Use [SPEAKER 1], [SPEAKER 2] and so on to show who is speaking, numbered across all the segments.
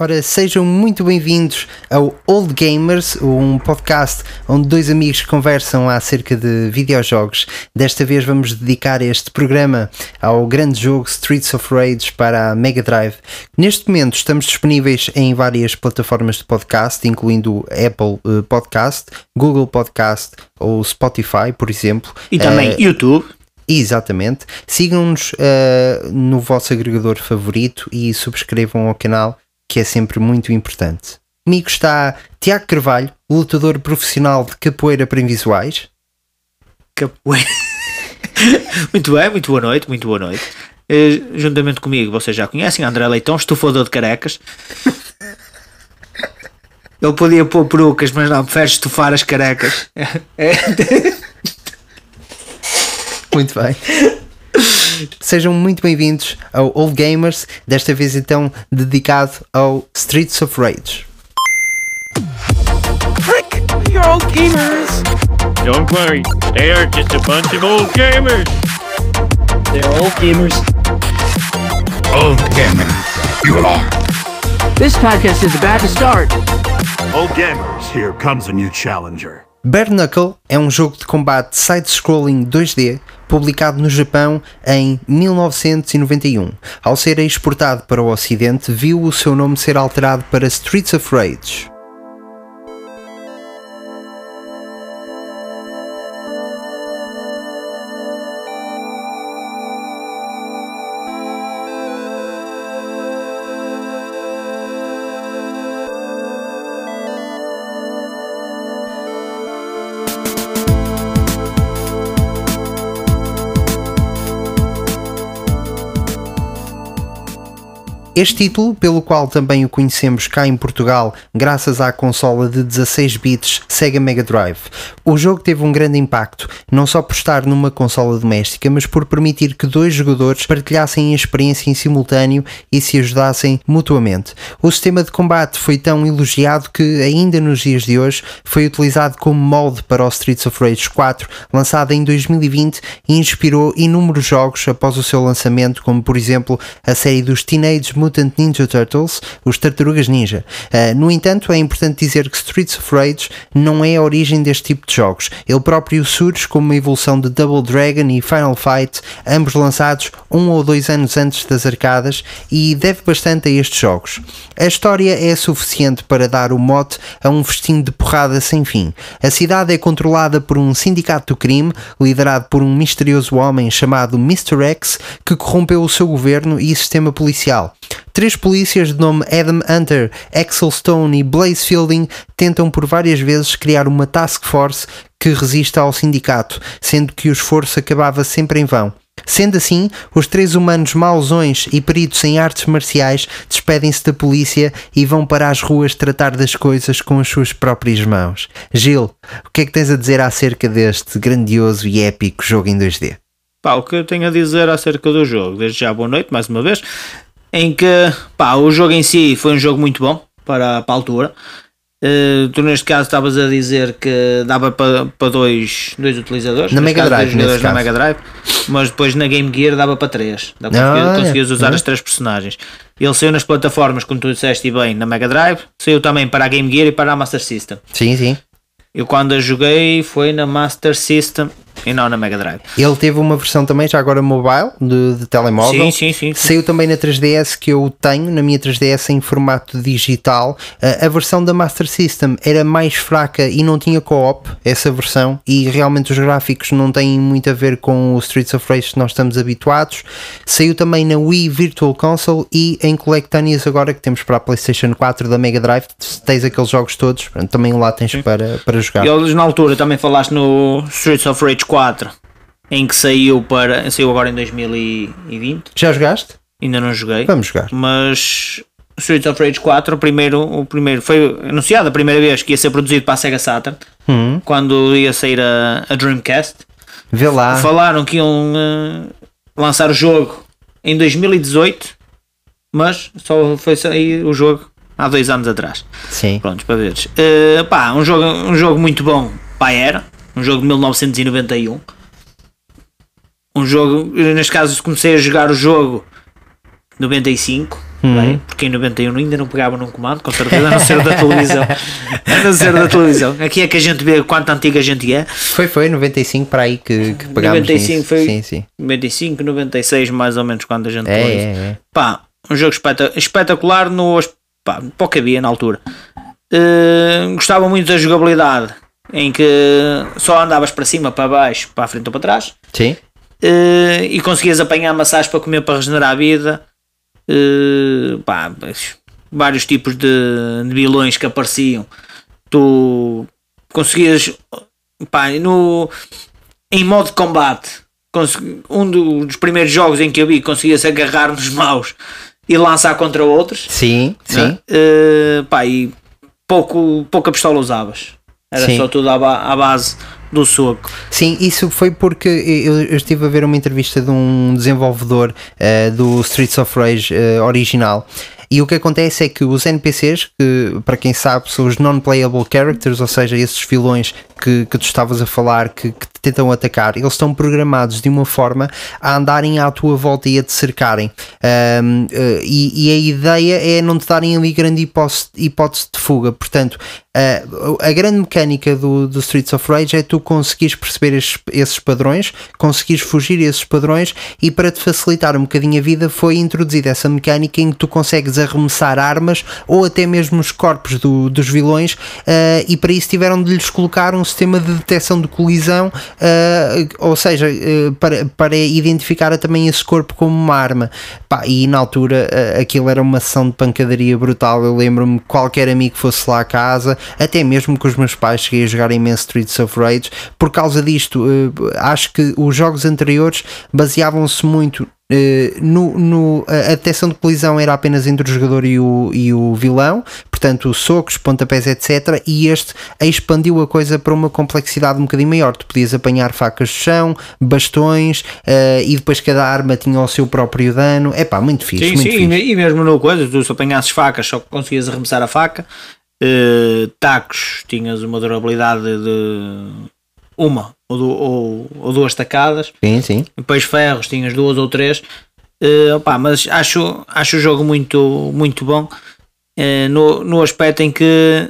[SPEAKER 1] Ora, sejam muito bem-vindos ao Old Gamers, um podcast onde dois amigos conversam acerca de videojogos. Desta vez vamos dedicar este programa ao grande jogo Streets of Rage para a Mega Drive. Neste momento estamos disponíveis em várias plataformas de podcast, incluindo Apple eh, Podcast, Google Podcast ou Spotify, por exemplo.
[SPEAKER 2] E também
[SPEAKER 1] Uh,
[SPEAKER 2] YouTube.
[SPEAKER 1] Exatamente. Sigam-nos uh, no vosso agregador favorito e subscrevam ao canal, que é sempre muito importante. Comigo está Tiago Carvalho, lutador profissional de capoeira para invisuais.
[SPEAKER 2] Capoeira. muito bem, muito boa noite, muito boa noite. Eh, juntamente comigo, vocês já conhecem, André Leitão, estufador de carecas. Ele podia pôr perucas, mas não, prefere estufar as carecas. É.
[SPEAKER 1] Muito bem. Sejam muito bem-vindos ao Old Gamers, desta vez então dedicado ao Streets of Rage.
[SPEAKER 3] Frick! You're all gamers!
[SPEAKER 4] Don't worry, they are just a bunch of old gamers.
[SPEAKER 3] They're all gamers.
[SPEAKER 5] Old gamers, you are.
[SPEAKER 3] This podcast is about to start.
[SPEAKER 6] Old gamers, here comes a new challenger.
[SPEAKER 1] Bare Knuckle é um jogo de combate side-scrolling 2D publicado no Japão em 1991. Ao ser exportado para o Ocidente, viu o seu nome ser alterado para Streets of Rage. Este título, pelo qual também o conhecemos cá em Portugal, graças à consola de 16 bits Sega Mega Drive. O jogo teve um grande impacto, não só por estar numa consola doméstica, mas por permitir que dois jogadores partilhassem a experiência em simultâneo e se ajudassem mutuamente. O sistema de combate foi tão elogiado que, ainda nos dias de hoje, foi utilizado como molde para o Streets of Rage 4, lançado em 2020 e inspirou inúmeros jogos após o seu lançamento, como por exemplo a série dos Teenage Mutant Ninja Turtles, os Tartarugas Ninja. Uh, no entanto, é importante dizer que Streets of Rage não é a origem deste tipo de jogos. Ele próprio surge como uma evolução de Double Dragon e Final Fight, ambos lançados um ou dois anos antes das arcadas, e deve bastante a estes jogos. A história é suficiente para dar o mote a um festim de porrada sem fim. A cidade é controlada por um sindicato do crime, liderado por um misterioso homem chamado Mr. X, que corrompeu o seu governo e sistema policial. Três polícias de nome Adam Hunter, Axel Stone e Blaze Fielding tentam por várias vezes criar uma task force que resista ao sindicato, sendo que o esforço acabava sempre em vão. Sendo assim, os três humanos mausões e peritos em artes marciais despedem-se da polícia e vão para as ruas tratar das coisas com as suas próprias mãos. Gil, o que é que tens a dizer acerca deste grandioso e épico jogo em 2D?
[SPEAKER 2] Pá, o que eu tenho a dizer acerca do jogo, desde já boa noite, mais uma vez, em que, pá, o jogo em si foi um jogo muito bom para, para a altura. Uh, tu neste caso estavas a dizer que dava para, para dois, dois utilizadores
[SPEAKER 1] Na Mega
[SPEAKER 2] caso,
[SPEAKER 1] Drive,
[SPEAKER 2] dois na. Mega Drive, mas depois na Game Gear dava para três dá para
[SPEAKER 1] Ah, olha.
[SPEAKER 2] conseguias usar
[SPEAKER 1] Uhum.
[SPEAKER 2] as três personagens ele saiu nas plataformas, como tu disseste bem, na Mega Drive saiu também para a Game Gear e para a Master System
[SPEAKER 1] Sim, sim.
[SPEAKER 2] eu quando a joguei foi na Master System e não na Mega Drive
[SPEAKER 1] Ele teve uma versão também, já agora mobile, de, de telemóvel.
[SPEAKER 2] sim, sim, sim, sim.
[SPEAKER 1] Saiu também na 3DS que eu tenho, na minha 3DS em formato digital. Uh, a versão da Master System era mais fraca e não tinha co-op, essa versão, e realmente os gráficos não têm muito a ver com o Streets of Rage que nós estamos habituados. Saiu também na Wii Virtual Console e em coletâneas agora que temos para a PlayStation 4 da Mega Drive, tens aqueles jogos todos, pronto, também lá tens para, para jogar.
[SPEAKER 2] E eles na altura também falaste no Streets of Rage 4 em que saiu para saiu agora em 2020
[SPEAKER 1] Já jogaste?
[SPEAKER 2] ainda não joguei
[SPEAKER 1] Vamos jogar.
[SPEAKER 2] mas Streets of Rage 4 o primeiro, o primeiro foi anunciado a primeira vez que ia ser produzido para a Sega Saturn
[SPEAKER 1] Hum,
[SPEAKER 2] quando ia sair a, a Dreamcast
[SPEAKER 1] vê lá.
[SPEAKER 2] falaram que iam eh, lançar o jogo em 2018 mas só foi sair o jogo há dois anos atrás
[SPEAKER 1] Sim.
[SPEAKER 2] Prontos, para veres. Uh, pá, um jogo, um jogo muito bom para a era. Um jogo de 1991. Um jogo, neste caso comecei a jogar o jogo 95. bem, porque em 91 ainda não pegava num comando, com certeza, a não ser da televisão. A não ser da televisão. Aqui é que a gente vê quanto antiga a gente é.
[SPEAKER 1] Foi, foi, 95 para aí que, que pegámos
[SPEAKER 2] 95
[SPEAKER 1] nisso.
[SPEAKER 2] foi-
[SPEAKER 1] Sim, sim.
[SPEAKER 2] 95, 96, mais ou menos, quando a gente
[SPEAKER 1] É, é, é.
[SPEAKER 2] Pá, um jogo espeta- espetacular no, pá, para o que havia na altura. Eh, gostava muito da jogabilidade, em que só andavas para cima, para baixo, para a frente ou para trás.
[SPEAKER 1] Sim.
[SPEAKER 2] Eh, e conseguias apanhar maçãs para comer para regenerar a vida. Eh, pá, vários tipos de, de vilões que apareciam. Tu conseguias pá, no, em modo de combate. Um do- dos primeiros jogos em que eu vi conseguia-se agarrar nos maus e lançar contra outros.
[SPEAKER 1] Sim, sim.
[SPEAKER 2] né? Eh, pá, e pouco, pouca pistola usavas. Era
[SPEAKER 1] Sim.
[SPEAKER 2] só tudo à, à base do soco.
[SPEAKER 1] Sim, isso foi porque eu, eu estive a ver uma entrevista de um desenvolvedor eh, do Streets of Rage eh, original. E o que acontece é que os NPCs, que para quem sabe são os non-playable characters, ou seja, esses vilões que, que tu estavas a falar, que, que te tentam atacar, eles estão programados de uma forma a andarem à tua volta e a te cercarem. Ahm, eh, e, e a ideia é não te darem ali grande hipótese, hipótese de fuga. Portanto, a, a grande mecânica do, do Streets of Rage é tu conseguires perceber esses, esses padrões, conseguires fugir a esses padrões e para te facilitar um bocadinho a vida foi introduzida essa mecânica em que tu consegues arremessar armas ou até mesmo os corpos do- dos vilões eh, e para isso tiveram de lhes colocar um sistema de detecção de colisão, eh, ou seja, eh, para, para identificar também esse corpo como uma arma. Pá, e na altura aquilo era uma sessão de pancadaria brutal. Eu lembro-me que qualquer amigo que fosse lá a casa, até mesmo com os meus pais, cheguei a jogar imenso Streets of Rage. Por causa disto, eh, acho que os jogos anteriores baseavam-se muito. eh, no, no- a detecção de colisão era apenas entre o jogador e o, e o vilão, portanto, socos, pontapés, etc. E este expandiu a coisa para uma complexidade um bocadinho maior. Tu podias apanhar facas de chão, bastões, eh, e depois cada arma tinha o seu próprio dano. É pá, muito fixe.
[SPEAKER 2] Sim,
[SPEAKER 1] muito
[SPEAKER 2] sim,
[SPEAKER 1] fixe.
[SPEAKER 2] e e mesmo no coisa, tu se apanhasses facas só conseguias arremessar a faca. Eh, tacos, tinhas uma durabilidade de uma ou, du- ou- ou duas tacadas.
[SPEAKER 1] Sim, sim.
[SPEAKER 2] Depois ferros, tinhas duas ou três. Eh, opá, mas acho, acho o jogo muito, muito bom eh, no, no aspecto em que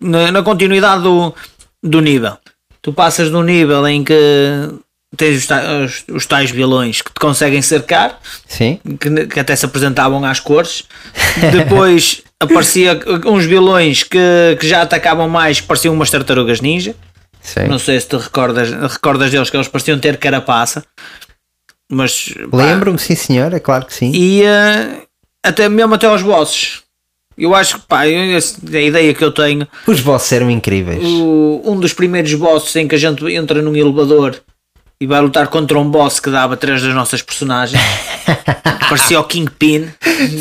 [SPEAKER 2] na, na continuidade do, do nível. Tu passas de um nível em que tens os, ta- os, os tais vilões que te conseguem cercar
[SPEAKER 1] Sim.
[SPEAKER 2] que, que até se apresentavam às cores. Depois aparecia uns vilões que, que já atacavam mais, pareciam umas tartarugas ninja.
[SPEAKER 1] sim.
[SPEAKER 2] Não sei se te recordas, recordas deles que eles pareciam ter carapaça. Mas
[SPEAKER 1] Lembro-me, sim senhor, é claro que sim.
[SPEAKER 2] e eh, até mesmo até aos bosses. Eu acho que pá, eu- a ideia que eu tenho,
[SPEAKER 1] Os bosses eram incríveis.
[SPEAKER 2] o- um dos primeiros bosses em que a gente entra num elevador e vai lutar contra um boss que dava três das nossas personagens. Parecia o Kingpin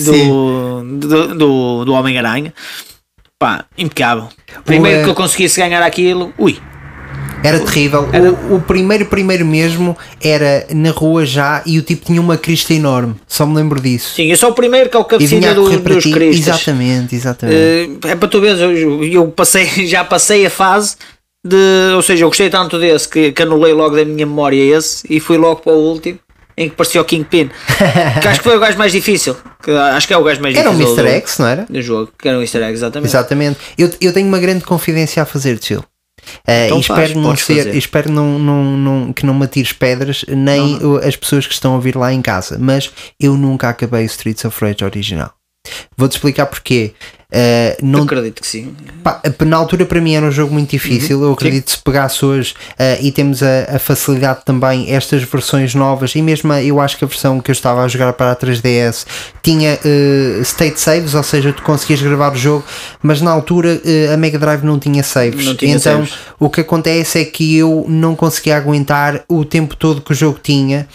[SPEAKER 2] do, do, do, do Homem-Aranha. Pá, impecável. Primeiro
[SPEAKER 1] eh,
[SPEAKER 2] que eu conseguisse ganhar aquilo, ui,
[SPEAKER 1] Era terrível. O, o primeiro, primeiro mesmo era na rua já e o tipo tinha uma crista enorme. Só me lembro disso.
[SPEAKER 2] sim, esse é o primeiro que é o
[SPEAKER 1] E vinha
[SPEAKER 2] cabecilha
[SPEAKER 1] a
[SPEAKER 2] do, dos
[SPEAKER 1] ti.
[SPEAKER 2] cristas.
[SPEAKER 1] Exatamente, exatamente.
[SPEAKER 2] Eh, é para tu veres, eu, eu passei, já passei a fase de. Ou seja, eu gostei tanto desse que, que anulei logo da minha memória esse e fui logo para o último em que parecia o Kingpin. que acho que foi o gajo mais difícil. Que acho que é o gajo mais
[SPEAKER 1] era um
[SPEAKER 2] difícil.
[SPEAKER 1] Mr.
[SPEAKER 2] do-
[SPEAKER 1] X, não era?
[SPEAKER 2] Do jogo, que era um easter egg, exatamente.
[SPEAKER 1] Exatamente. Eu, eu tenho uma grande confidência a fazer, Tio. Uh,
[SPEAKER 2] Então
[SPEAKER 1] e
[SPEAKER 2] faz,
[SPEAKER 1] espero, não ser,
[SPEAKER 2] fazer.
[SPEAKER 1] espero não, não, não, que não me atires pedras, nem o- as pessoas que estão a vir lá em casa. Mas eu nunca acabei o Streets of Rage original. Vou-te explicar porquê. Uh,
[SPEAKER 2] Eu
[SPEAKER 1] não,
[SPEAKER 2] acredito que sim.
[SPEAKER 1] Pá, na altura para mim era um jogo muito difícil.
[SPEAKER 2] Uhum.
[SPEAKER 1] Eu acredito que se pegasse hoje uh, e temos a, a facilidade também, estas versões novas, e mesmo a- eu acho que a versão que eu estava a jogar para a 3DS tinha uh, state saves, ou seja, tu conseguias gravar o jogo, mas na altura a Mega Drive não tinha saves.
[SPEAKER 2] Não tinha
[SPEAKER 1] então
[SPEAKER 2] saves.
[SPEAKER 1] o que acontece é que eu não conseguia aguentar o tempo todo que o jogo tinha,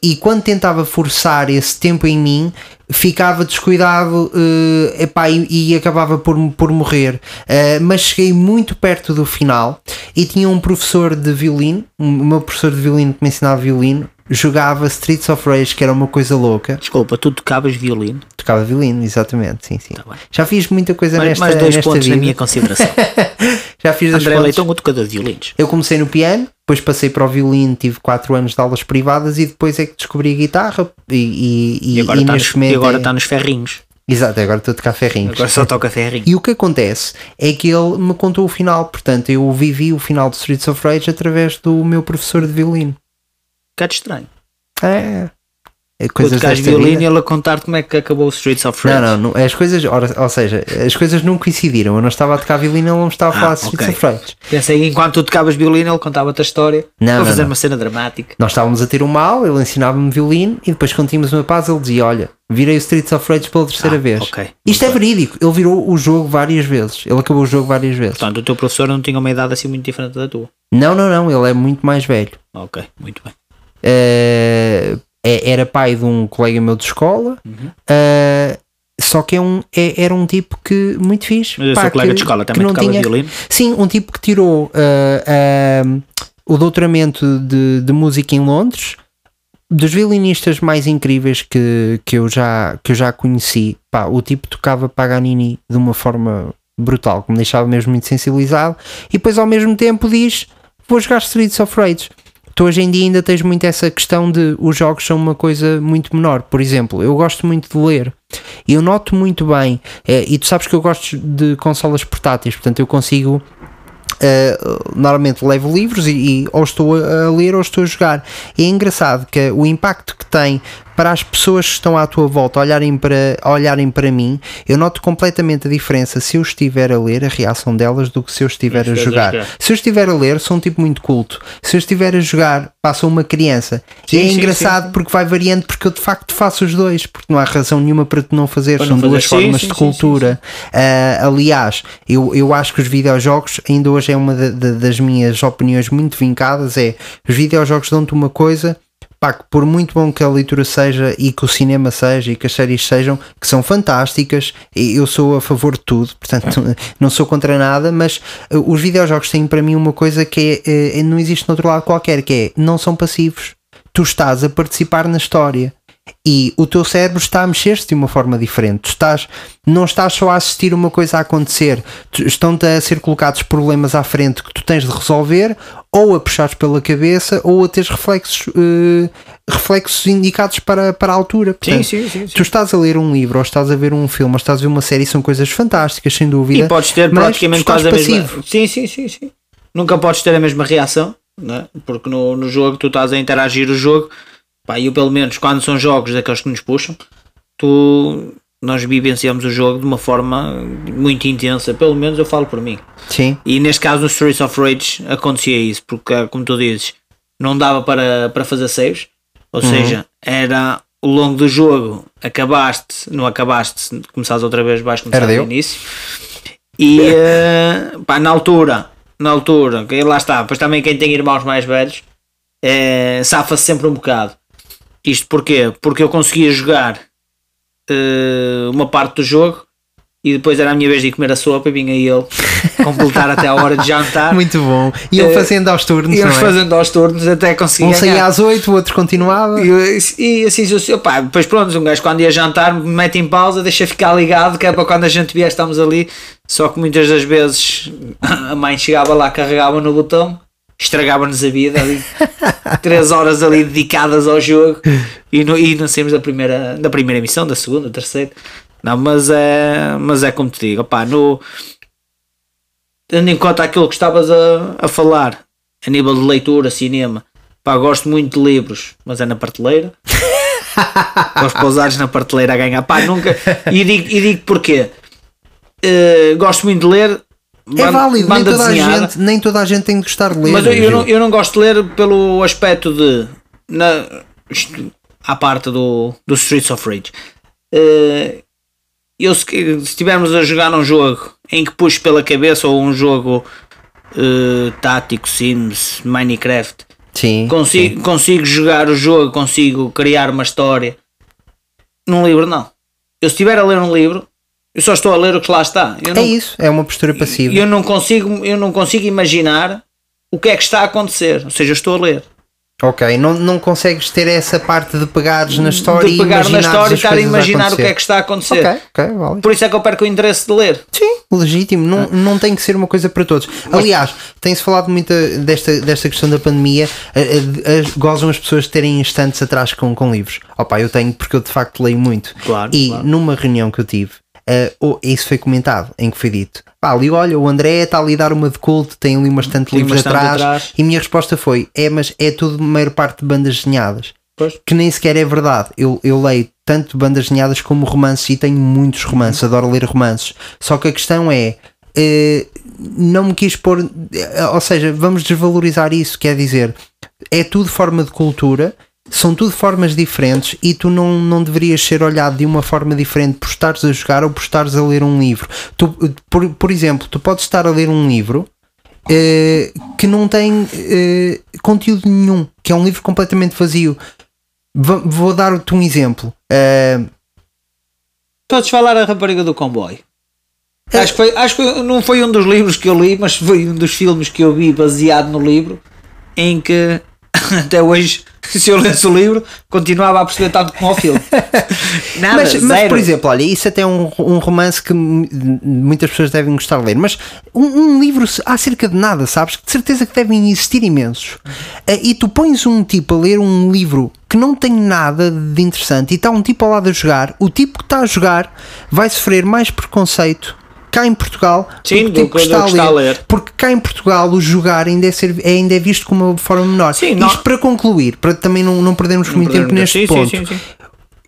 [SPEAKER 1] e quando tentava forçar esse tempo em mim ficava descuidado uh, epá, e, e acabava por, por morrer. Uh, mas cheguei muito perto do final e tinha um professor de violino, o meu professor de violino que me ensinava violino. Jogava Streets of Rage, que era uma coisa louca.
[SPEAKER 2] Desculpa, tu tocavas violino.
[SPEAKER 1] Tocava violino, exatamente, sim, sim.
[SPEAKER 2] Tá.
[SPEAKER 1] Já fiz muita coisa
[SPEAKER 2] Mais,
[SPEAKER 1] nesta,
[SPEAKER 2] mais dois
[SPEAKER 1] nesta
[SPEAKER 2] pontos
[SPEAKER 1] vida.
[SPEAKER 2] na minha consideração.
[SPEAKER 1] Já fiz
[SPEAKER 2] André
[SPEAKER 1] pontos.
[SPEAKER 2] Leitão, o tocador de violinos.
[SPEAKER 1] Eu comecei no piano, depois passei para o violino, tive 4 anos de aulas privadas e depois é que descobri a guitarra e, e, e,
[SPEAKER 2] agora
[SPEAKER 1] e
[SPEAKER 2] está
[SPEAKER 1] neste
[SPEAKER 2] nos, e agora
[SPEAKER 1] é-
[SPEAKER 2] tá nos ferrinhos.
[SPEAKER 1] Exato, agora estou a tocar ferrinhos.
[SPEAKER 2] Agora só toca ferrinhos.
[SPEAKER 1] E o que acontece é que ele me contou o final, portanto eu vivi o final de Streets of Rage através do meu professor de violino.
[SPEAKER 2] Um bocado estranho.
[SPEAKER 1] É, é coisas
[SPEAKER 2] tocas violino e ele a contar como é que acabou o Streets of Rage.
[SPEAKER 1] Não, não, não, as coisas, ora, ou seja, as coisas não coincidiram. Eu não estava a tocar violino, ele não estava a
[SPEAKER 2] Ah,
[SPEAKER 1] falar de Streets
[SPEAKER 2] ok.
[SPEAKER 1] of Rage.
[SPEAKER 2] Pensei que enquanto tu tocavas violino, ele contava-te a história
[SPEAKER 1] Não,
[SPEAKER 2] para
[SPEAKER 1] não,
[SPEAKER 2] fazer
[SPEAKER 1] não.
[SPEAKER 2] uma cena dramática.
[SPEAKER 1] Nós estávamos a ter uma aula, ele ensinava-me violino e depois quando tínhamos uma paz ele dizia: Olha, virei o Streets of Rage pela terceira
[SPEAKER 2] Ah,
[SPEAKER 1] vez.
[SPEAKER 2] ok.
[SPEAKER 1] Isto é verídico, ele virou o jogo várias vezes. Ele acabou o jogo várias vezes.
[SPEAKER 2] Portanto, o teu professor não tinha uma idade assim muito diferente da tua.
[SPEAKER 1] Não, não, não, ele é muito mais velho.
[SPEAKER 2] Ok, muito bem.
[SPEAKER 1] É- era pai de um colega meu de escola.
[SPEAKER 2] Uhum.
[SPEAKER 1] eh, só que é um, é- era um tipo que muito fixe.
[SPEAKER 2] Mas
[SPEAKER 1] pá,
[SPEAKER 2] seu colega de escola
[SPEAKER 1] que
[SPEAKER 2] também
[SPEAKER 1] não
[SPEAKER 2] tocava
[SPEAKER 1] tinha-
[SPEAKER 2] violino?
[SPEAKER 1] Sim, um tipo que tirou ah, o doutoramento de, de música em Londres, dos violinistas mais incríveis que, que, eu, já, que eu já conheci. Pá, o tipo tocava Paganini de uma forma brutal, que me deixava mesmo muito sensibilizado, e depois ao mesmo tempo diz: Vou jogar Streets of Rage. Tu hoje em dia ainda tens muito essa questão de os jogos são uma coisa muito menor. Por exemplo, eu gosto muito de ler. E eu noto muito bem, eh, e tu sabes que eu gosto de consolas portáteis, portanto eu consigo Uh, normalmente levo livros e, e ou estou a, ler ou estou a jogar. E é engraçado que o impacto que tem para as pessoas que estão à tua volta olharem para, olharem para mim, eu noto completamente a diferença se eu estiver a ler, a reação delas, do que se eu estiver a jogar.
[SPEAKER 2] jogar.
[SPEAKER 1] Se eu estiver a ler, sou um tipo muito culto. Se eu estiver a jogar, passa uma criança.
[SPEAKER 2] Sim,
[SPEAKER 1] e é
[SPEAKER 2] sim,
[SPEAKER 1] engraçado
[SPEAKER 2] sim,
[SPEAKER 1] porque vai variando, porque eu de facto faço os dois, porque não há razão nenhuma para tu não fazer.
[SPEAKER 2] Para
[SPEAKER 1] São
[SPEAKER 2] não fazer.
[SPEAKER 1] duas formas de cultura. Uh, aliás, eu, eu acho que os videojogos, ainda hoje é uma da- da- das minhas opiniões muito vincadas, é os videojogos dão-te uma coisa pá, que por muito bom que a leitura seja e que o cinema seja e que as séries sejam, que são fantásticas, e eu sou a favor de tudo, portanto não sou contra nada, mas uh, os videojogos têm para mim uma coisa que é, uh, não existe no outro lado qualquer, que é não são passivos. Tu estás a participar na história e o teu cérebro está a mexer-se de uma forma diferente. Tu estás, não estás só a assistir uma coisa a acontecer, estão-te a ser colocados problemas à frente que tu tens de resolver, ou a puxares pela cabeça, ou a teres reflexos, eh, reflexos indicados para, para a altura. Portanto,
[SPEAKER 2] sim, sim, sim.
[SPEAKER 1] Tu estás a ler um livro, ou estás a ver um filme, ou estás a ver uma série, são coisas fantásticas, sem dúvida.
[SPEAKER 2] E podes ter praticamente quase a mesma. Sim, sim, sim, sim. Nunca podes ter a mesma reação, né? porque no, no jogo tu estás a interagir o jogo. Pá, eu pelo menos quando são jogos daqueles que nos puxam, tu nós vivenciamos o jogo de uma forma muito intensa, pelo menos eu falo por mim.
[SPEAKER 1] Sim,
[SPEAKER 2] E neste caso no Streets of Rage acontecia isso, porque como tu dizes, não dava para, para fazer saves, ou
[SPEAKER 1] Uhum.
[SPEAKER 2] seja, era ao longo do jogo, acabaste, não acabaste, começaste outra vez, vais começar do início. E eh, pá, na altura, na altura, lá está, pois também quem tem irmãos mais velhos, eh, safa-se sempre um bocado. Isto porquê? Porque eu conseguia jogar eh, uma parte do jogo e depois era a minha vez de ir comer a sopa e vinha ele completar até a hora de jantar.
[SPEAKER 1] muito bom. E ele
[SPEAKER 2] Eh,
[SPEAKER 1] fazendo aos turnos,
[SPEAKER 2] Íamos
[SPEAKER 1] não é?
[SPEAKER 2] fazendo aos turnos até conseguir
[SPEAKER 1] Um saía às 8, o outro continuava.
[SPEAKER 2] E, e assim sucessivamente. Pá, depois pronto, um gajo quando ia jantar me mete em pausa, deixa ficar ligado, que é para quando a gente vier estamos ali. Só que muitas das vezes a mãe chegava lá, carregava no botão, estragava-nos a vida ali. Três horas ali dedicadas ao jogo e, no, e não saímos da primeira, da primeira emissão, da segunda, da terceira. Não, mas é, mas é como te digo, opá, no, tendo em conta aquilo que estavas a, a falar, a nível de leitura, cinema, pá, gosto muito de livros, mas é na prateleira. Gosto de pousares na prateleira a ganhar. Pá, nunca. E digo, e digo porquê. Eh, gosto muito de ler.
[SPEAKER 1] É válido, nem toda, a gente, nem toda a gente tem de gostar de ler.
[SPEAKER 2] Mas eu, eu não, eu não gosto de ler pelo aspecto de. Na, isto, à parte do, do Streets of Rage. Eh, eu, se estivermos a jogar um jogo em que puxo pela cabeça ou um jogo eh, tático, Sims, Minecraft,
[SPEAKER 1] Sim,
[SPEAKER 2] consigo, consigo jogar o jogo, consigo criar uma história. Num livro, não. Eu se estiver a ler um livro, eu só estou a ler o que lá está. Eu não,
[SPEAKER 1] É isso, é uma postura passiva.
[SPEAKER 2] eu não consigo, eu não consigo imaginar o que é que está a acontecer. Ou seja, eu estou a ler.
[SPEAKER 1] Ok, não, não consegues ter essa parte de pegares na história
[SPEAKER 2] de pegar
[SPEAKER 1] e
[SPEAKER 2] na história e estar a imaginar o que é que está a acontecer.
[SPEAKER 1] Ok, ok, vale.
[SPEAKER 2] Por isso é que eu perco o interesse de ler.
[SPEAKER 1] Sim, legítimo, não, não tem que ser uma coisa para todos. Aliás, tem-se falado muito desta, desta questão da pandemia. A, a- a- gozam as pessoas de terem instantes atrás com, com livros. Opa, eu tenho porque eu de facto leio muito.
[SPEAKER 2] Claro,
[SPEAKER 1] E
[SPEAKER 2] claro.
[SPEAKER 1] numa reunião que eu tive, eh, oh, isso foi comentado, em que foi dito: pá, ali olha, o André está ali a dar uma de culto, tem ali uma estante
[SPEAKER 2] estante
[SPEAKER 1] atrás.
[SPEAKER 2] atrás.
[SPEAKER 1] E minha resposta foi: é, mas é tudo, a maior parte de bandas desenhadas.
[SPEAKER 2] Pois.
[SPEAKER 1] Que nem sequer é verdade. Eu, eu leio tanto bandas desenhadas como romances e tenho muitos romances, adoro ler romances. Só que a questão é. eh, não me quis pôr. eh, Ou seja, vamos desvalorizar isso. Quer dizer, é tudo forma de cultura, são tudo formas diferentes e tu não, não deverias ser olhado de uma forma diferente por estares a jogar ou por estares a ler um livro. Tu, por, por exemplo, tu podes estar a ler um livro eh, que não tem eh, conteúdo nenhum, que é um livro completamente vazio. Va- vou dar-te um exemplo. Eh,
[SPEAKER 2] Podes falar a rapariga do comboio. Acho que, foi, acho que não foi um dos livros que eu li, mas foi um dos filmes que eu vi baseado no livro, em que até hoje, se eu lesse o livro, continuava a perceber tanto como o filme. Nada,
[SPEAKER 1] mas, mas, por exemplo, olha, isso até é um, um romance que muitas pessoas devem gostar de ler, mas um, um livro acerca de nada, sabes? De certeza que devem existir imensos. Eh, E tu pões um tipo a ler um livro que não tem nada de interessante e está um tipo ao lado a jogar, o tipo que está a jogar vai sofrer mais preconceito. Cá em Portugal,
[SPEAKER 2] Sim,
[SPEAKER 1] do tipo
[SPEAKER 2] que-
[SPEAKER 1] está, a
[SPEAKER 2] que está a
[SPEAKER 1] ler.
[SPEAKER 2] ler.
[SPEAKER 1] Porque cá em Portugal o jogar ainda é, ser, é- ainda é visto como uma forma menor.
[SPEAKER 2] Sim,
[SPEAKER 1] Isto
[SPEAKER 2] não-
[SPEAKER 1] para concluir, para também não, não perdermos muito tempo neste
[SPEAKER 2] sim,
[SPEAKER 1] ponto.
[SPEAKER 2] sim, sim.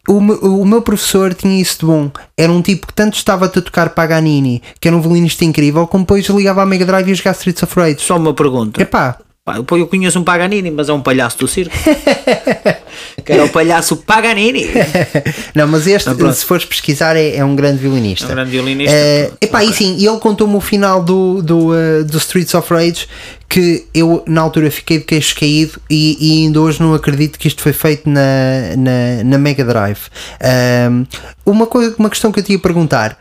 [SPEAKER 1] O, me- o meu professor tinha isso de bom. Era um tipo que tanto estava-te a tocar Paganini, que era um violinista incrível, como depois ligava à Mega Drive e jogar Streets of Rage.
[SPEAKER 2] Só uma pergunta.
[SPEAKER 1] Epá,
[SPEAKER 2] Pá, eu- conheço um Paganini, mas é um palhaço do circo. que era o palhaço Paganini.
[SPEAKER 1] não, mas este,
[SPEAKER 2] Ah,
[SPEAKER 1] se fores pesquisar, é, é um grande violinista.
[SPEAKER 2] É um grande violinista.
[SPEAKER 1] Eh, epá, e sim, e ele contou-me o final do, do, eh, do Streets of Rage que eu na altura fiquei de queixo caído e, e ainda hoje não acredito que isto foi feito na, na, na Mega Drive. Ahm, uma, coisa, uma questão que eu te ia perguntar: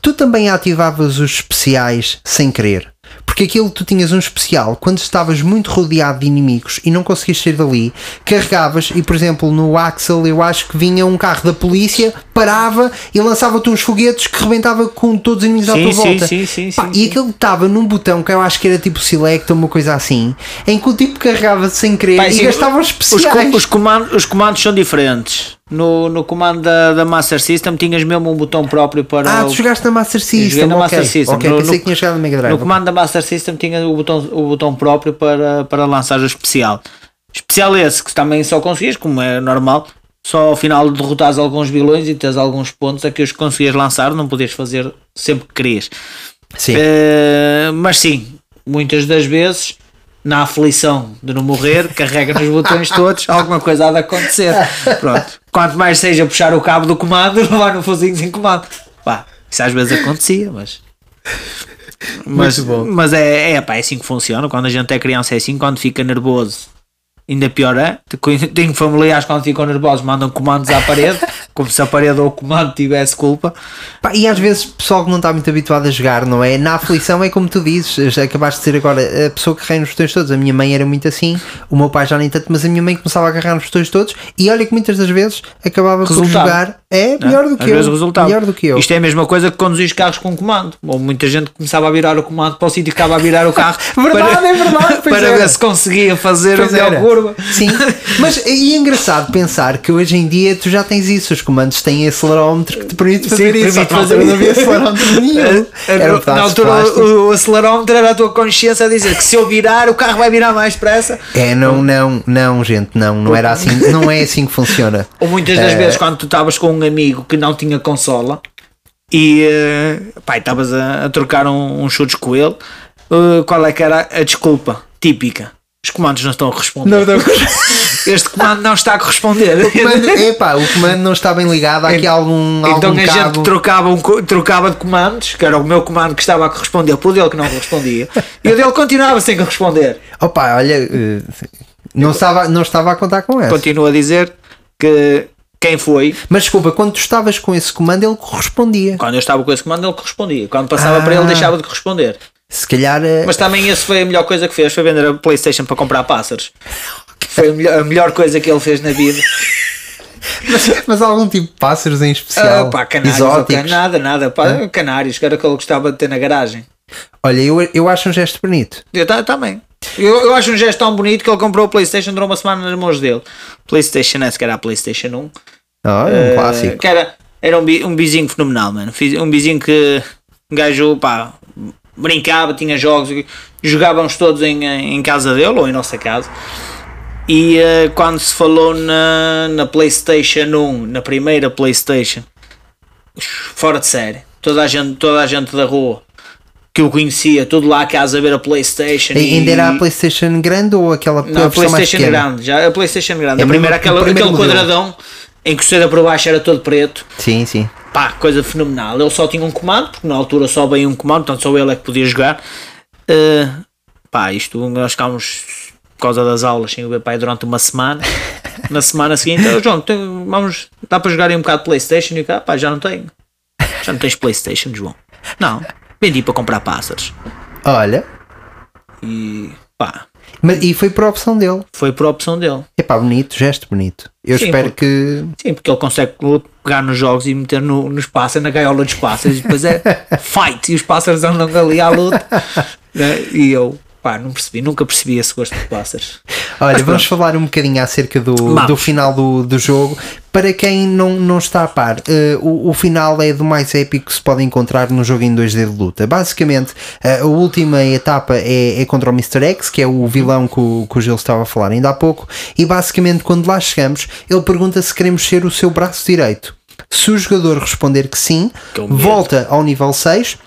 [SPEAKER 1] tu também ativavas os especiais sem querer? Porque aquilo tu tinhas um especial quando estavas muito rodeado de inimigos e não conseguias sair dali, carregavas e, por exemplo, no Axel eu acho que vinha um carro da polícia, parava e lançava-te uns foguetes que rebentava com todos os inimigos à
[SPEAKER 2] Sim,
[SPEAKER 1] tua
[SPEAKER 2] sim,
[SPEAKER 1] volta.
[SPEAKER 2] sim, sim,
[SPEAKER 1] Pá,
[SPEAKER 2] sim,
[SPEAKER 1] e aquilo estava num botão que eu acho que era tipo select ou uma coisa assim, em que o tipo carregava sem querer
[SPEAKER 2] Pá,
[SPEAKER 1] e gastava os
[SPEAKER 2] os,
[SPEAKER 1] especiais.
[SPEAKER 2] co- os comandos, os comandos são diferentes. No, no comando da, da Master System tinhas mesmo um botão próprio para.
[SPEAKER 1] Ah,
[SPEAKER 2] o-
[SPEAKER 1] tu jogaste na Master
[SPEAKER 2] Eu joguei
[SPEAKER 1] System,
[SPEAKER 2] na
[SPEAKER 1] ok.
[SPEAKER 2] Master System.
[SPEAKER 1] Ok,
[SPEAKER 2] No-
[SPEAKER 1] pensei
[SPEAKER 2] no-
[SPEAKER 1] que tinha jogado na Mega Drive.
[SPEAKER 2] No comando da Master System tinha o botão, o botão próprio para, para lançar o especial. Especial esse que também só conseguias, como é normal, só ao final de derrotares alguns vilões e teres alguns pontos é que os conseguias lançar, não podias fazer sempre que querias.
[SPEAKER 1] Sim.
[SPEAKER 2] Eh, mas sim, muitas das vezes, na aflição de não morrer, carrega nos botões todos, alguma coisa há de acontecer. Pronto. Quanto mais seja puxar o cabo do comando, levar no fozinho sem comando. Pá, isso às vezes acontecia, mas. Mas, mas é, é, pá, é assim que funciona. Quando a gente é criança, é assim. Quando fica nervoso, ainda pior é. Tenho familiares quando ficam nervosos, mandam comandos à parede, como se a parede ou o comando tivesse culpa.
[SPEAKER 1] Pá, e às vezes o pessoal que não está muito habituado a jogar, não é? Na aflição é como tu dizes, acabaste de dizer agora, a pessoa que carrega nos botões todos. A minha mãe era muito assim, o meu pai já nem tanto, mas a minha mãe começava a agarrar nos botões todos e olha que muitas das vezes acabava por
[SPEAKER 2] Resultado.
[SPEAKER 1] jogar. É
[SPEAKER 2] Não,
[SPEAKER 1] melhor do
[SPEAKER 2] às
[SPEAKER 1] que eu.
[SPEAKER 2] o resultado.
[SPEAKER 1] Melhor do que eu.
[SPEAKER 2] Isto é a mesma coisa que conduzir os carros com comando. Ou muita gente começava a virar o comando para o sítio que estava a virar o carro.
[SPEAKER 1] Verdade,
[SPEAKER 2] para,
[SPEAKER 1] é verdade,
[SPEAKER 2] para
[SPEAKER 1] era.
[SPEAKER 2] ver se conseguia fazer
[SPEAKER 1] Pois
[SPEAKER 2] a melhor
[SPEAKER 1] Sim, mas e é engraçado pensar que hoje em dia tu já tens isso, os comandos têm acelerómetro que te permite fazer
[SPEAKER 2] Sim,
[SPEAKER 1] isso.
[SPEAKER 2] permite fazer
[SPEAKER 1] não havia acelerómetro nenhum. Era um
[SPEAKER 2] na altura o, o acelerómetro era a tua consciência a dizer que se eu virar o carro vai virar mais depressa.
[SPEAKER 1] É, não, não, não, gente, não, não era assim, não é assim que funciona.
[SPEAKER 2] Ou muitas das
[SPEAKER 1] Eh,
[SPEAKER 2] vezes quando tu estavas com um amigo que não tinha consola e eh, e estavas a, a trocar um, uns chutes com ele, eh, qual é que era a desculpa típica? Os comandos não estão a responder.
[SPEAKER 1] Não, não.
[SPEAKER 2] Este comando não está a corresponder.
[SPEAKER 1] O comando, epá, o comando não está bem ligado, há aqui algum,
[SPEAKER 2] Então
[SPEAKER 1] algum
[SPEAKER 2] a
[SPEAKER 1] cabo.
[SPEAKER 2] gente trocava, um trocava de comandos, que era o meu comando que estava a corresponder pelo dele que não correspondia, e o dele continuava sem corresponder.
[SPEAKER 1] Opa, olha, eh, não estava, não estava a contar com essa.
[SPEAKER 2] Continuo a dizer que quem foi,
[SPEAKER 1] Mas desculpa, quando tu estavas com esse comando, ele correspondia.
[SPEAKER 2] quando eu estava com esse comando, ele correspondia. Quando passava
[SPEAKER 1] Ah.
[SPEAKER 2] para ele, deixava de corresponder.
[SPEAKER 1] Se calhar. eh,
[SPEAKER 2] Mas também esse foi a melhor coisa que fez, foi vender a Playstation para comprar pássaros. Foi a melhor, a melhor coisa que ele fez na vida.
[SPEAKER 1] Mas, mas algum tipo de pássaros em
[SPEAKER 2] Ah,
[SPEAKER 1] especial?
[SPEAKER 2] pá, canários,
[SPEAKER 1] exóticos?
[SPEAKER 2] ok, nada, nada. Pá, Canários, que era o que ele gostava de ter na garagem.
[SPEAKER 1] Olha, eu, eu acho um gesto bonito.
[SPEAKER 2] Eu ta- também. Eu, eu acho um gesto tão bonito que ele comprou o PlayStation, durou uma semana nas mãos dele. PlayStation S, que era a PlayStation 1.
[SPEAKER 1] Oh, é um
[SPEAKER 2] Eh,
[SPEAKER 1] clássico.
[SPEAKER 2] Que era, era um, um bizinho fenomenal, mano. Um bizinho que um gajo, pá, brincava, tinha jogos, jogávamos todos em, em casa dele ou em nossa casa. E eh, quando se falou na, na PlayStation 1, na primeira PlayStation, fora de série, toda a gente, toda a gente da rua que eu conhecia, tudo lá a casa a ver a PlayStation.
[SPEAKER 1] E- Ainda era a PlayStation grande ou aquela
[SPEAKER 2] não, a PlayStation grande, já a PlayStation grande.
[SPEAKER 1] É
[SPEAKER 2] a primeira, aquela, aquele
[SPEAKER 1] modelo.
[SPEAKER 2] quadradão em que o CD por baixo era todo preto.
[SPEAKER 1] Sim, sim.
[SPEAKER 2] Pá, coisa fenomenal. Ele só tinha um comando, porque na altura só veio um comando, portanto só ele é que podia jogar. Uh, pá, isto nós ficámos por causa das aulas sem o ver pai durante uma semana. Na semana seguinte, "Oh, João, tem- vamos, dá para jogar aí um bocado de Playstation? E eu, "Ah, pá, já não tenho. Já não tens Playstation, João? Não, vendi para comprar pássaros.
[SPEAKER 1] Olha,
[SPEAKER 2] E pá,
[SPEAKER 1] mas, e foi por opção dele.
[SPEAKER 2] foi por opção dele.
[SPEAKER 1] Epá, bonito, gesto bonito. Eu
[SPEAKER 2] Sim,
[SPEAKER 1] espero
[SPEAKER 2] porque-
[SPEAKER 1] que.
[SPEAKER 2] Sim, porque ele consegue pegar nos jogos e meter no, nos pássaros, na gaiola dos pássaros, e depois é fight, e os pássaros andam ali à luta. né? E eu, pá, não percebi, nunca percebi esse gosto de pássaros.
[SPEAKER 1] Olha, vamos falar um bocadinho acerca do,
[SPEAKER 2] Vamos.
[SPEAKER 1] do final do, do jogo. Para quem não, não está a par, eh, o, o final é do mais épico que se pode encontrar num jogo em 2D de luta. Basicamente, eh, a última etapa é, é contra o Mr. X, que é o vilão que o, que o Gil estava a falar ainda há pouco. E basicamente, quando lá chegamos, ele pergunta se queremos ser o seu braço direito. Se o jogador responder que sim,
[SPEAKER 2] Que é
[SPEAKER 1] volta ao nível 6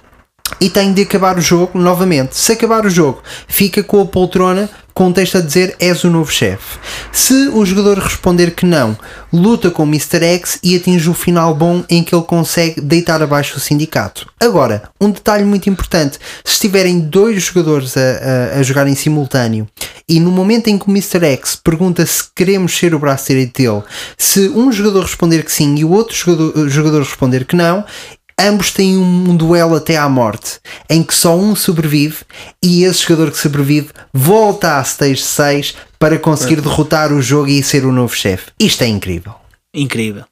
[SPEAKER 1] e tem de acabar o jogo novamente. Se acabar o jogo, fica com a poltrona com texto a dizer és o novo chefe. Se o jogador responder que não, luta com o Mr. X e atinge o final bom em que ele consegue deitar abaixo o sindicato. Agora, um detalhe muito importante: se estiverem dois jogadores a, a, a jogar em simultâneo e no momento em que o Mr. X pergunta se queremos ser o braço direito dele, se um jogador responder que sim e o outro jogador, jogador responder que não, ambos têm um duelo até à morte, em que só um sobrevive e esse jogador que sobrevive volta à stage 6 para conseguir derrotar o jogo e ser o novo chefe. Isto é incrível.
[SPEAKER 2] Incrível.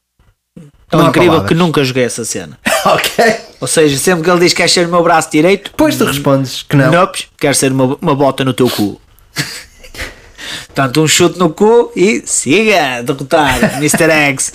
[SPEAKER 2] Tão
[SPEAKER 1] Não
[SPEAKER 2] incrível que nunca joguei essa cena.
[SPEAKER 1] ok.
[SPEAKER 2] Ou seja, sempre que ele diz que quer ser o meu braço direito,
[SPEAKER 1] Depois tu respondes que não.
[SPEAKER 2] Nopes, quer ser uma, uma bota no teu cu. Portanto, um chute no cu e siga derrotar Mr. X.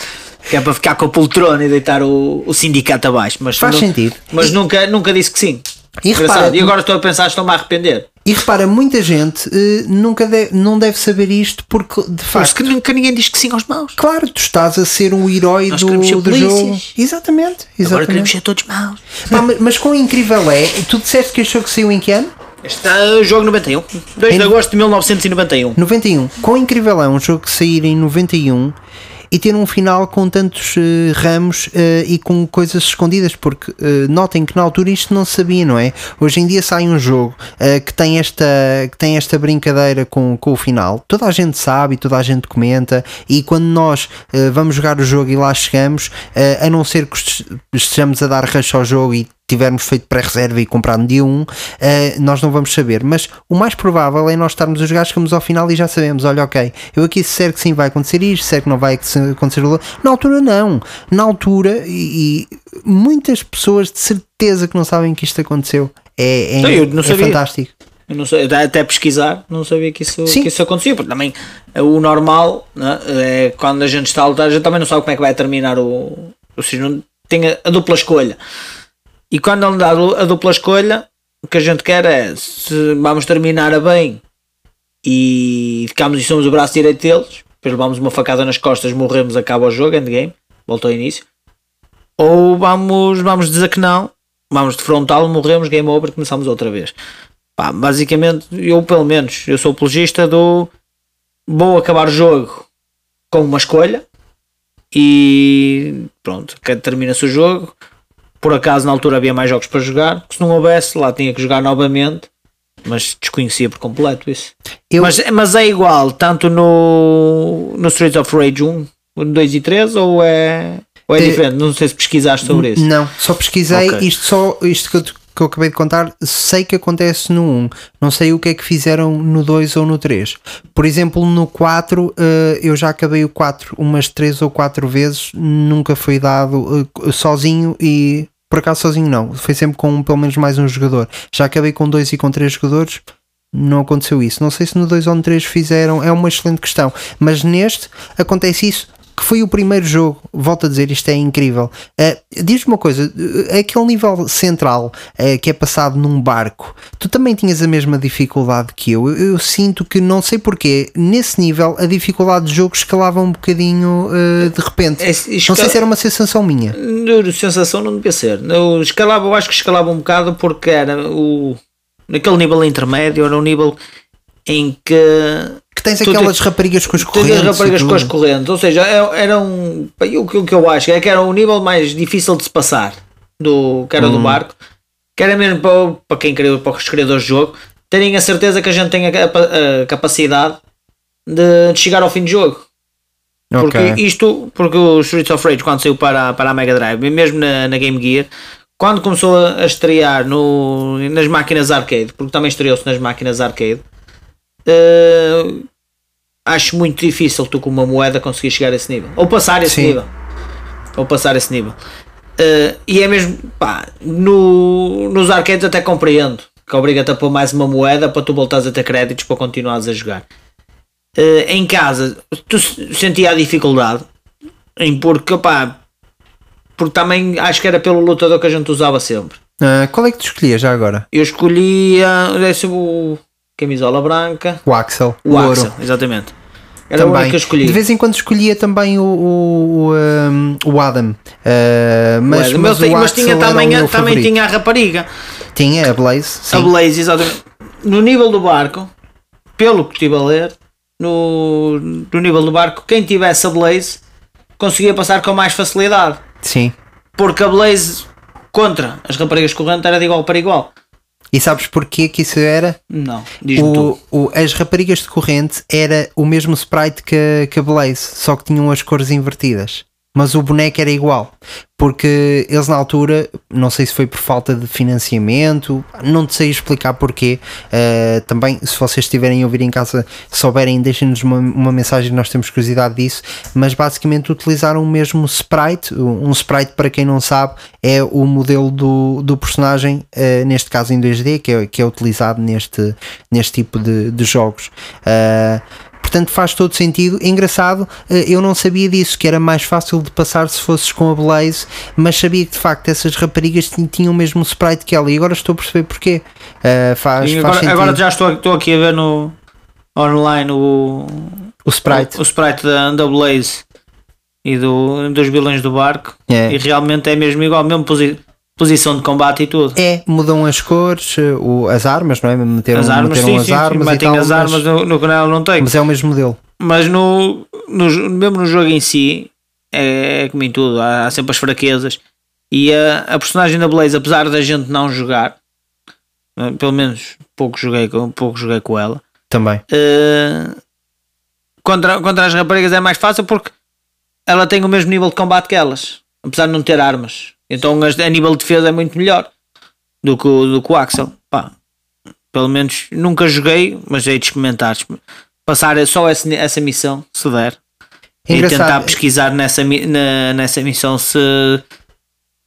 [SPEAKER 2] Que é para ficar com a poltrona e deitar o, o sindicato abaixo. Mas
[SPEAKER 1] Faz
[SPEAKER 2] nu-
[SPEAKER 1] sentido.
[SPEAKER 2] Mas
[SPEAKER 1] E-
[SPEAKER 2] nunca, nunca disse que sim.
[SPEAKER 1] E repara-
[SPEAKER 2] e agora estou a pensar, estou-me a arrepender.
[SPEAKER 1] E repara, muita gente eh, nunca deve, não deve saber isto porque de
[SPEAKER 2] Mas
[SPEAKER 1] facto.
[SPEAKER 2] que nunca ninguém diz que sim aos maus.
[SPEAKER 1] Claro, tu estás a ser um herói
[SPEAKER 2] Nós
[SPEAKER 1] do, do
[SPEAKER 2] polícias.
[SPEAKER 1] jogo. Exatamente.
[SPEAKER 2] Agora queremos
[SPEAKER 1] exatamente.
[SPEAKER 2] ser todos maus.
[SPEAKER 1] Pá, mas, mas quão incrível é, tu disseste que achou que saiu em que ano?
[SPEAKER 2] Este é o jogo 91. 2 de
[SPEAKER 1] Em-
[SPEAKER 2] agosto de 1991.
[SPEAKER 1] 91. Quão incrível é um jogo que sair em 91 e ter um final com tantos eh, ramos eh, e com coisas escondidas, porque eh, notem que na altura isto não se sabia, não é? Hoje em dia sai um jogo que, tem esta, que tem esta brincadeira com, com o final, toda a gente sabe toda a gente comenta, e quando nós vamos jogar o jogo e lá chegamos, a não ser que est- estejamos a dar rush ao jogo e tivermos feito pré-reserva e comprado no dia 1, eh, nós não vamos saber. Mas o mais provável é nós estarmos a jogar, chegamos ao final e já sabemos: olha, ok, eu aqui se disser que sim vai acontecer isto, se disser que não vai acontecer. Na altura, não. Na altura, e, e muitas pessoas de certeza que não sabem que isto aconteceu. É, é,
[SPEAKER 2] Não, eu não
[SPEAKER 1] é
[SPEAKER 2] sabia.
[SPEAKER 1] fantástico.
[SPEAKER 2] Eu não sei, até- pesquisar, não sabia que isso,
[SPEAKER 1] Sim.
[SPEAKER 2] que isso acontecia, porque também eh, o normal né, é quando a gente está a lutar, a gente também não sabe como é que vai terminar o. Ou seja, não tem a, a dupla escolha. E quando não dá a du- a dupla escolha, o que a gente quer é se vamos terminar a bem e ficamos e somos o braço direito deles, depois levamos uma facada nas costas, morremos, acaba o jogo, endgame, volta ao início. Ou vamos, vamos dizer que não, vamos de frontal, morremos, game over, começamos outra vez. Pá, basicamente, eu pelo menos, eu sou apologista do vou acabar o jogo com uma escolha e pronto, termina-se o jogo. Por acaso na altura havia mais jogos para jogar, se não houvesse, lá tinha que jogar novamente, mas desconhecia por completo isso.
[SPEAKER 1] Eu-
[SPEAKER 2] Mas, mas é igual, tanto no, no Streets of Rage 1, 2 e 3, ou é, ou é
[SPEAKER 1] Eh,
[SPEAKER 2] diferente? Não sei se pesquisaste sobre isso.
[SPEAKER 1] Não, só pesquisei
[SPEAKER 2] Ok.
[SPEAKER 1] isto, só, isto que eu te que eu acabei de contar, sei que acontece no 1. Não sei o que é que fizeram no 2 ou no 3. Por exemplo, no 4, eh, eu já acabei o 4 umas 3 ou 4 vezes, nunca foi dado eh, sozinho e. Por acaso sozinho não, foi sempre com pelo menos mais um jogador. Já acabei com 2 e com 3 jogadores, não aconteceu isso. Não sei se no 2 ou no 3 fizeram, é uma excelente questão. Mas neste acontece isso, que foi o primeiro jogo. Volto a dizer, isto é incrível. Uh, Diz-me uma coisa: uh, aquele nível central uh, que é passado num barco, tu também tinhas a mesma dificuldade que eu. Eu, eu sinto que, não sei porquê, nesse nível a dificuldade de jogo escalava um bocadinho uh, de repente.
[SPEAKER 2] É, escala-
[SPEAKER 1] Não sei se era uma sensação minha.
[SPEAKER 2] No- sensação não devia ser. Eu escalava, eu acho que escalava um bocado porque era o. Naquele nível intermédio, era um nível em que
[SPEAKER 1] Que tens aquelas
[SPEAKER 2] te-
[SPEAKER 1] raparigas com as
[SPEAKER 2] Tens
[SPEAKER 1] correntes.
[SPEAKER 2] as raparigas com as correntes, ou seja, é- era um. pá, O que, o que eu acho é que era um nível mais difícil de se passar do que era
[SPEAKER 1] Hum.
[SPEAKER 2] do barco, que era mesmo para, para quem queria, para os criadores de jogo, terem a certeza que a gente tem a, capa- a capacidade de, de chegar ao fim do jogo. Porque
[SPEAKER 1] Ok.
[SPEAKER 2] isto, porque o Streets of Rage, quando saiu para, para a Mega Drive, e mesmo na, na Game Gear, quando começou a, a estrear no, nas máquinas arcade, porque também estreou-se nas máquinas arcade, eh, acho muito difícil tu com uma moeda conseguir chegar a esse nível. Ou passar esse
[SPEAKER 1] Sim.
[SPEAKER 2] nível. Ou passar esse nível. Eh, e é mesmo, pá, no, nos arcades até compreendo que obriga-te a pôr mais uma moeda para tu voltares a ter créditos para continuares a jogar. Eh, em casa, tu se- sentia a dificuldade em porque, pá, porque também acho que era pelo lutador que a gente usava sempre.
[SPEAKER 1] Ah, qual é que tu escolhias já agora?
[SPEAKER 2] Eu escolhia esse, o camisola branca,
[SPEAKER 1] O Axel.
[SPEAKER 2] o,
[SPEAKER 1] ouro.
[SPEAKER 2] Axel, exatamente. Era o único
[SPEAKER 1] Também.
[SPEAKER 2] que eu escolhi.
[SPEAKER 1] De vez em quando escolhia também o, o, o, o Adam. Ah, mas,
[SPEAKER 2] Mas,
[SPEAKER 1] mas, o
[SPEAKER 2] mas tinha também,
[SPEAKER 1] o
[SPEAKER 2] também
[SPEAKER 1] favorito.
[SPEAKER 2] tinha a rapariga,
[SPEAKER 1] Tinha a Blaze. Sim.
[SPEAKER 2] a Blaze, exatamente. No nível do barco, pelo que estive a ler, no, no nível do barco, quem tivesse a Blaze conseguia passar com mais facilidade.
[SPEAKER 1] Sim.
[SPEAKER 2] Porque a Blaze contra as raparigas correntes era de igual para igual.
[SPEAKER 1] E sabes porquê que isso era?
[SPEAKER 2] Não,
[SPEAKER 1] O, o- as raparigas de corrente era o mesmo sprite que, que a Blaze, só que tinham as cores invertidas. Mas o boneco era igual, porque eles na altura, não sei se foi por falta de financiamento, não sei explicar porquê. Uh, também, se vocês estiverem a ouvir em casa, souberem, deixem-nos uma, uma mensagem, nós temos curiosidade disso. Mas basicamente utilizaram o mesmo sprite. Um sprite, para quem não sabe, é o modelo do, do personagem, uh, neste caso em 2D, que é, que é utilizado neste, neste tipo de, de jogos. Uh, Portanto, faz todo sentido. Engraçado, eh, eu não sabia disso, que era mais fácil de passar se fosses com a Blaze, mas sabia que de facto essas raparigas tin- tinham o mesmo sprite que ela, e agora estou a perceber porquê. Eh, faz,
[SPEAKER 2] E
[SPEAKER 1] faz
[SPEAKER 2] agora,
[SPEAKER 1] sentido.
[SPEAKER 2] agora já estou, estou aqui a ver no online o,
[SPEAKER 1] o sprite.
[SPEAKER 2] o, o sprite da, da Blaze e do, dos vilões do barco.
[SPEAKER 1] É.
[SPEAKER 2] E realmente é mesmo igual, mesmo posi- posição de combate e tudo.
[SPEAKER 1] É, mudam as cores, eh, o- as armas, não é? Meteram,
[SPEAKER 2] as armas,
[SPEAKER 1] meteram
[SPEAKER 2] sim,
[SPEAKER 1] as
[SPEAKER 2] sim,
[SPEAKER 1] armas
[SPEAKER 2] sim,
[SPEAKER 1] tal,
[SPEAKER 2] as armas
[SPEAKER 1] mas,
[SPEAKER 2] no, no canal não tem.
[SPEAKER 1] mas é o mesmo modelo.
[SPEAKER 2] Mas no, no, mesmo no jogo em si, é, é como em tudo, há, há sempre as fraquezas. E a, a personagem da Blaze, apesar da gente não jogar, eh, pelo menos pouco joguei, com- pouco joguei com ela,
[SPEAKER 1] Também.
[SPEAKER 2] eh, contra, contra as raparigas é mais fácil porque ela tem o mesmo nível de combate que elas, apesar de não ter armas. Então a nível de defesa é muito melhor do que, o- do que o Axel. Pá, pelo menos nunca joguei, mas hei de experimentar. Passar só esse- essa missão, se der. E
[SPEAKER 1] Engraçado.
[SPEAKER 2] tentar pesquisar nessa, na- nessa missão se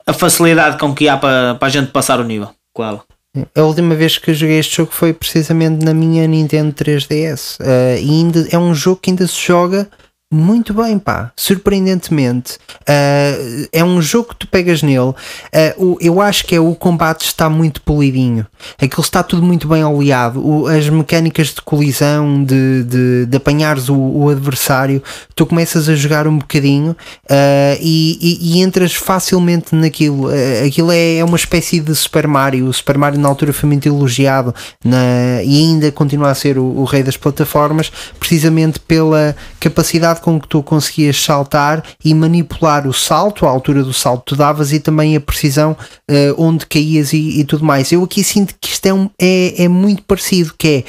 [SPEAKER 2] a facilidade com que há para, para a gente passar o nível com ela.
[SPEAKER 1] A última vez que joguei este jogo foi precisamente na minha Nintendo 3DS. Uh, e ainda, é um jogo que ainda se joga muito bem, pá. Surpreendentemente. Uh, é um jogo que tu pegas nele. uh, o- eu acho que é o combate está muito polidinho. Aquilo está tudo muito bem oleado. O- as mecânicas de colisão, de, de, de apanhares o, o adversário, tu começas a jogar um bocadinho uh, e, e- e entras facilmente naquilo. Aquilo é, é uma espécie de Super Mario. O Super Mario na altura foi muito elogiado na- e ainda continua a ser o, o rei das plataformas, precisamente pela capacidade com que tu conseguias saltar e manipular o salto, a altura do salto que tu davas e também a precisão uh, onde caías e, e tudo mais. Eu aqui sinto que isto é, um- é, é muito parecido, que é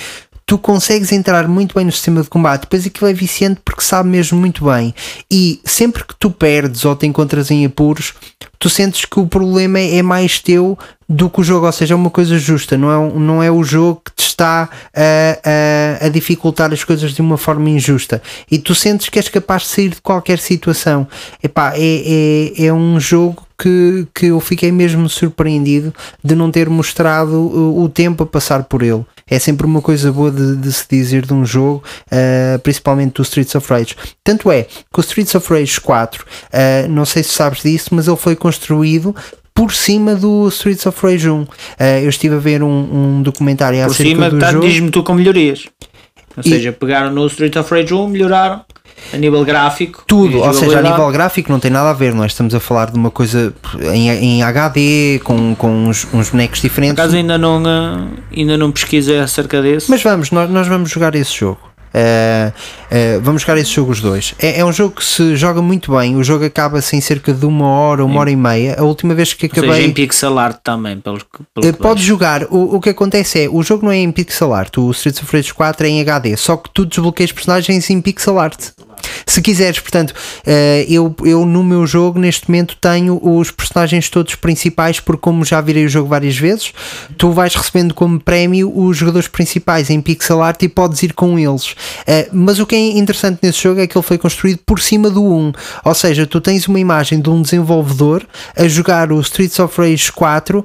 [SPEAKER 1] tu consegues entrar muito bem no sistema de combate, depois aquilo é viciante porque sabe mesmo muito bem. E sempre que tu perdes ou te encontras em apuros, tu sentes que o problema é mais teu do que o jogo, ou seja, é uma coisa justa, não é, não é o jogo que te está a, a, a dificultar as coisas de uma forma injusta e tu sentes que és capaz de sair de qualquer situação. Epá, é, é, é um jogo que, que eu fiquei mesmo surpreendido de não ter mostrado o, o tempo a passar por ele. É sempre uma coisa boa de, de se dizer de um jogo, uh, principalmente do Streets of Rage. Tanto é que o Streets of Rage 4, uh, não sei se sabes disso, mas ele foi construído por cima do Streets of Rage 1. Uh, eu estive a ver um, um documentário
[SPEAKER 2] Por
[SPEAKER 1] acerca
[SPEAKER 2] cima,
[SPEAKER 1] do
[SPEAKER 2] tá,
[SPEAKER 1] jogo.
[SPEAKER 2] diz-me tu com melhorias. Ou
[SPEAKER 1] E-
[SPEAKER 2] seja, pegaram no Street of Rage 1, melhoraram a nível gráfico.
[SPEAKER 1] Tudo, ou seja, a nível gráfico não tem nada a ver, nós estamos a falar de uma coisa em, em HD, com, com uns, uns bonecos
[SPEAKER 2] Por
[SPEAKER 1] diferentes.
[SPEAKER 2] acaso ainda não, ah, ainda não pesquisei acerca desse.
[SPEAKER 1] Mas vamos, nós, nós vamos jogar esse jogo. Uh, uh, vamos jogar esse jogo os dois. É, é um jogo que se joga muito bem. O jogo acaba-se em cerca de uma hora, uma hora e meia. A última vez que
[SPEAKER 2] Ou seja,
[SPEAKER 1] acabei.
[SPEAKER 2] em pixel art também, pelo, pelo
[SPEAKER 1] Uh, Podes jogar, o, o que acontece é, o jogo não é em pixel art, o Streets of Rage 4 é em HD, só que tu desbloqueias personagens em pixel art. Se quiseres, portanto, uh, eu, eu no meu jogo neste momento tenho os personagens todos principais, porque como já virei o jogo várias vezes, tu vais recebendo como prémio os jogadores principais em pixel art e podes ir com eles. Uh, mas o que é interessante nesse jogo é que ele foi construído por cima do 1, ou seja, tu tens uma imagem de um desenvolvedor a jogar o Streets of Rage 4 uh,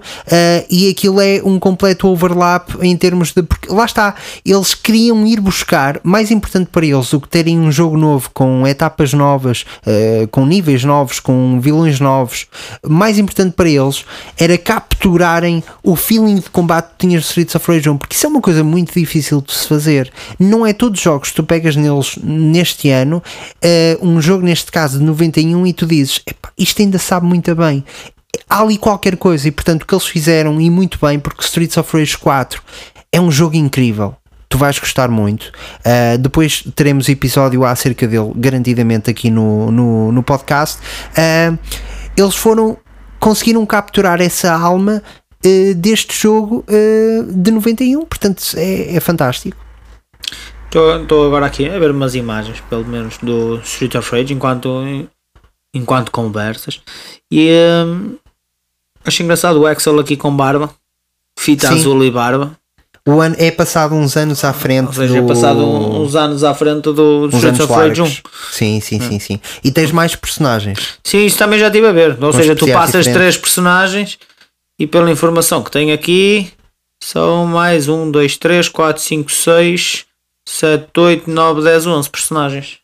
[SPEAKER 1] e aquilo é um completo overlap em termos de. Porque lá está, eles queriam ir buscar, mais importante para eles do que terem um jogo novo com etapas novas, uh, com níveis novos, com vilões novos, mais importante para eles era capturarem o feeling de combate que tinhas de Streets of Rage 1, porque isso é uma coisa muito difícil de se fazer. Não é todos os jogos que tu pegas neles neste ano, uh, um jogo neste caso de 91, e tu dizes: "Epá, isto ainda sabe muito bem. Há ali qualquer coisa, e portanto o que eles fizeram, e muito bem, porque Streets of Rage 4 é um jogo incrível. Tu vais gostar muito. Uh, depois teremos episódio acerca dele, garantidamente, aqui no, no, no podcast. Uh, eles foram, conseguiram capturar essa alma uh, deste jogo de 91, portanto é, é fantástico.
[SPEAKER 2] Estou agora aqui a ver umas imagens, pelo menos, do Street of Rage enquanto, enquanto conversas. E hum, acho engraçado o Axel aqui com barba, fita
[SPEAKER 1] Sim.
[SPEAKER 2] azul e barba.
[SPEAKER 1] O ano é passado uns anos à frente.
[SPEAKER 2] Ou seja, é
[SPEAKER 1] do...
[SPEAKER 2] passado um- uns anos à frente do
[SPEAKER 1] uns
[SPEAKER 2] Street
[SPEAKER 1] anos
[SPEAKER 2] of Rage 1.
[SPEAKER 1] largos. Sim, sim, sim, sim. E tens mais personagens.
[SPEAKER 2] Sim, isso também já estive a ver. Ou seja, tu passas
[SPEAKER 1] diferentes.
[SPEAKER 2] três personagens e pela informação que tenho aqui são mais um, dois, três, quatro, cinco, seis, sete, oito, nove, dez, onze personagens.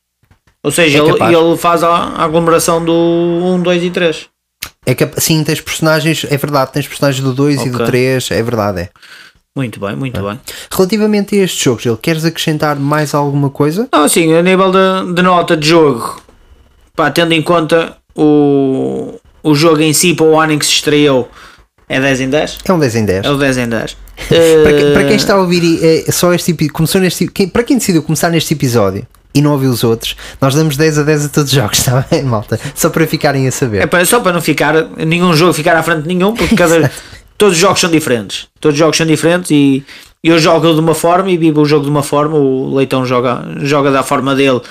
[SPEAKER 2] Ou seja,
[SPEAKER 1] É
[SPEAKER 2] ele, ele faz a aglomeração do 1, 2 e 3.
[SPEAKER 1] É que, sim, tens personagens, é verdade, tens personagens do 2 e do
[SPEAKER 2] Ok.
[SPEAKER 1] 3, é verdade. É.
[SPEAKER 2] Muito bem, muito bem.
[SPEAKER 1] Relativamente a estes jogos, ele queres acrescentar mais alguma coisa?
[SPEAKER 2] Não, assim, a nível de, de nota de jogo, pá, tendo em conta o, o jogo em si para o ano em que se estreou, é 10 em 10?
[SPEAKER 1] É um 10 em 10.
[SPEAKER 2] É o 10 em 10.
[SPEAKER 1] Para, que-
[SPEAKER 2] Eh,
[SPEAKER 1] para quem está a ouvir é, só este começou neste quem- para quem decidiu começar neste episódio e não ouviu os outros, nós damos 10 a 10 a todos os jogos, está bem, malta? Só para ficarem a saber.
[SPEAKER 2] É para, só para não ficar nenhum jogo ficar à frente de nenhum, porque cada, todos os jogos são diferentes. Todos os jogos são diferentes e eu jogo de uma forma e vivo o jogo de uma forma, o Leitão joga, joga da forma dele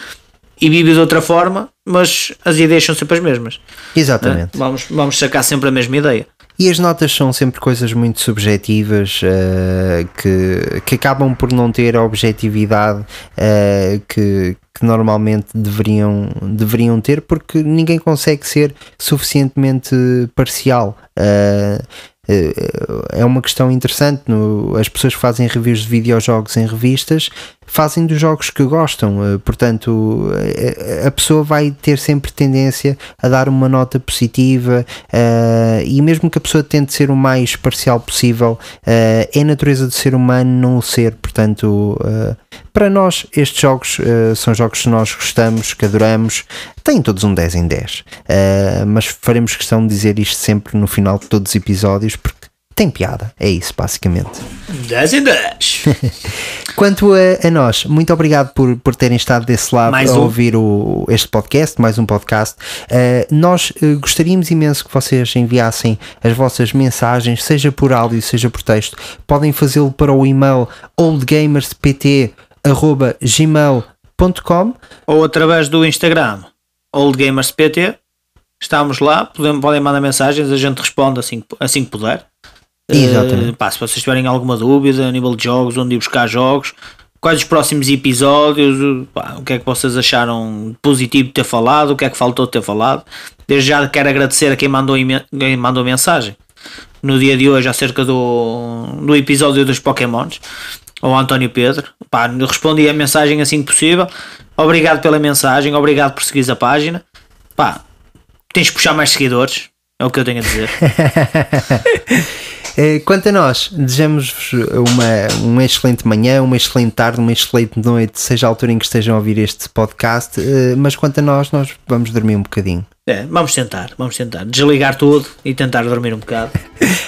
[SPEAKER 2] e vive de outra forma, mas as ideias são sempre as mesmas.
[SPEAKER 1] Exatamente.
[SPEAKER 2] Vamos, vamos sacar sempre a mesma ideia.
[SPEAKER 1] E as notas são sempre coisas muito subjetivas eh, que, que acabam por não ter a objetividade eh, que, que normalmente deveriam, deveriam ter, porque ninguém consegue ser suficientemente parcial. Eh, é uma questão interessante. No, as pessoas que fazem reviews de videojogos em revistas fazem dos jogos que gostam, eh, portanto, eh, a pessoa vai ter sempre tendência a dar uma nota positiva eh, e mesmo que a pessoa tente ser o mais parcial possível, eh, é natureza do ser humano não o ser, portanto, eh, para nós estes jogos eh, são jogos que nós gostamos, que adoramos, têm todos um 10 em 10, eh, mas faremos questão de dizer isto sempre no final de todos os episódios porque tem piada, é isso basicamente.
[SPEAKER 2] 10 em 10.
[SPEAKER 1] Quanto a, a nós, muito obrigado por, por terem estado desse lado
[SPEAKER 2] Mais
[SPEAKER 1] a
[SPEAKER 2] um.
[SPEAKER 1] ouvir o, este podcast, mais um podcast. Uh, nós uh, gostaríamos imenso que vocês enviassem as vossas mensagens, seja por áudio, seja por texto. Podem fazê-lo para o e-mail oldgamerspt.gmail.com
[SPEAKER 2] Ou através do Instagram, OldGamersPT. Estamos lá, podem, podem mandar mensagens, a gente responde assim, assim que puder.
[SPEAKER 1] Exatamente.
[SPEAKER 2] Eh, pá, se vocês tiverem alguma dúvida a nível de jogos, onde ir buscar jogos, quais os próximos episódios, o- pá, o que é que vocês acharam positivo de ter falado, o que é que faltou de ter falado. Desde já quero agradecer a quem mandou, quem mandou mensagem no dia de hoje acerca do, do episódio dos Pokémons, ao António Pedro. Pá, respondi a mensagem assim que possível. Obrigado pela mensagem, obrigado por seguires a página. Pá, tens de puxar mais seguidores, é o que eu tenho a dizer.
[SPEAKER 1] Eh, Quanto a nós, desejamos-vos uma, uma excelente manhã, uma excelente tarde, uma excelente noite, seja a altura em que estejam a ouvir este podcast. eh, Mas quanto a nós, nós vamos dormir um bocadinho.
[SPEAKER 2] É, vamos tentar, vamos tentar desligar tudo e tentar dormir um bocado.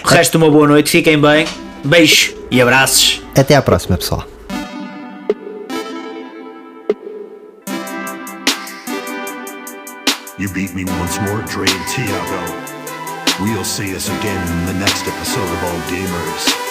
[SPEAKER 2] O resto, uma boa noite, fiquem bem, beijo e abraços.
[SPEAKER 1] Até à próxima, pessoal.
[SPEAKER 6] You beat me once more, Dre and Tiago. We'll see us again in the next episode of All Gamers.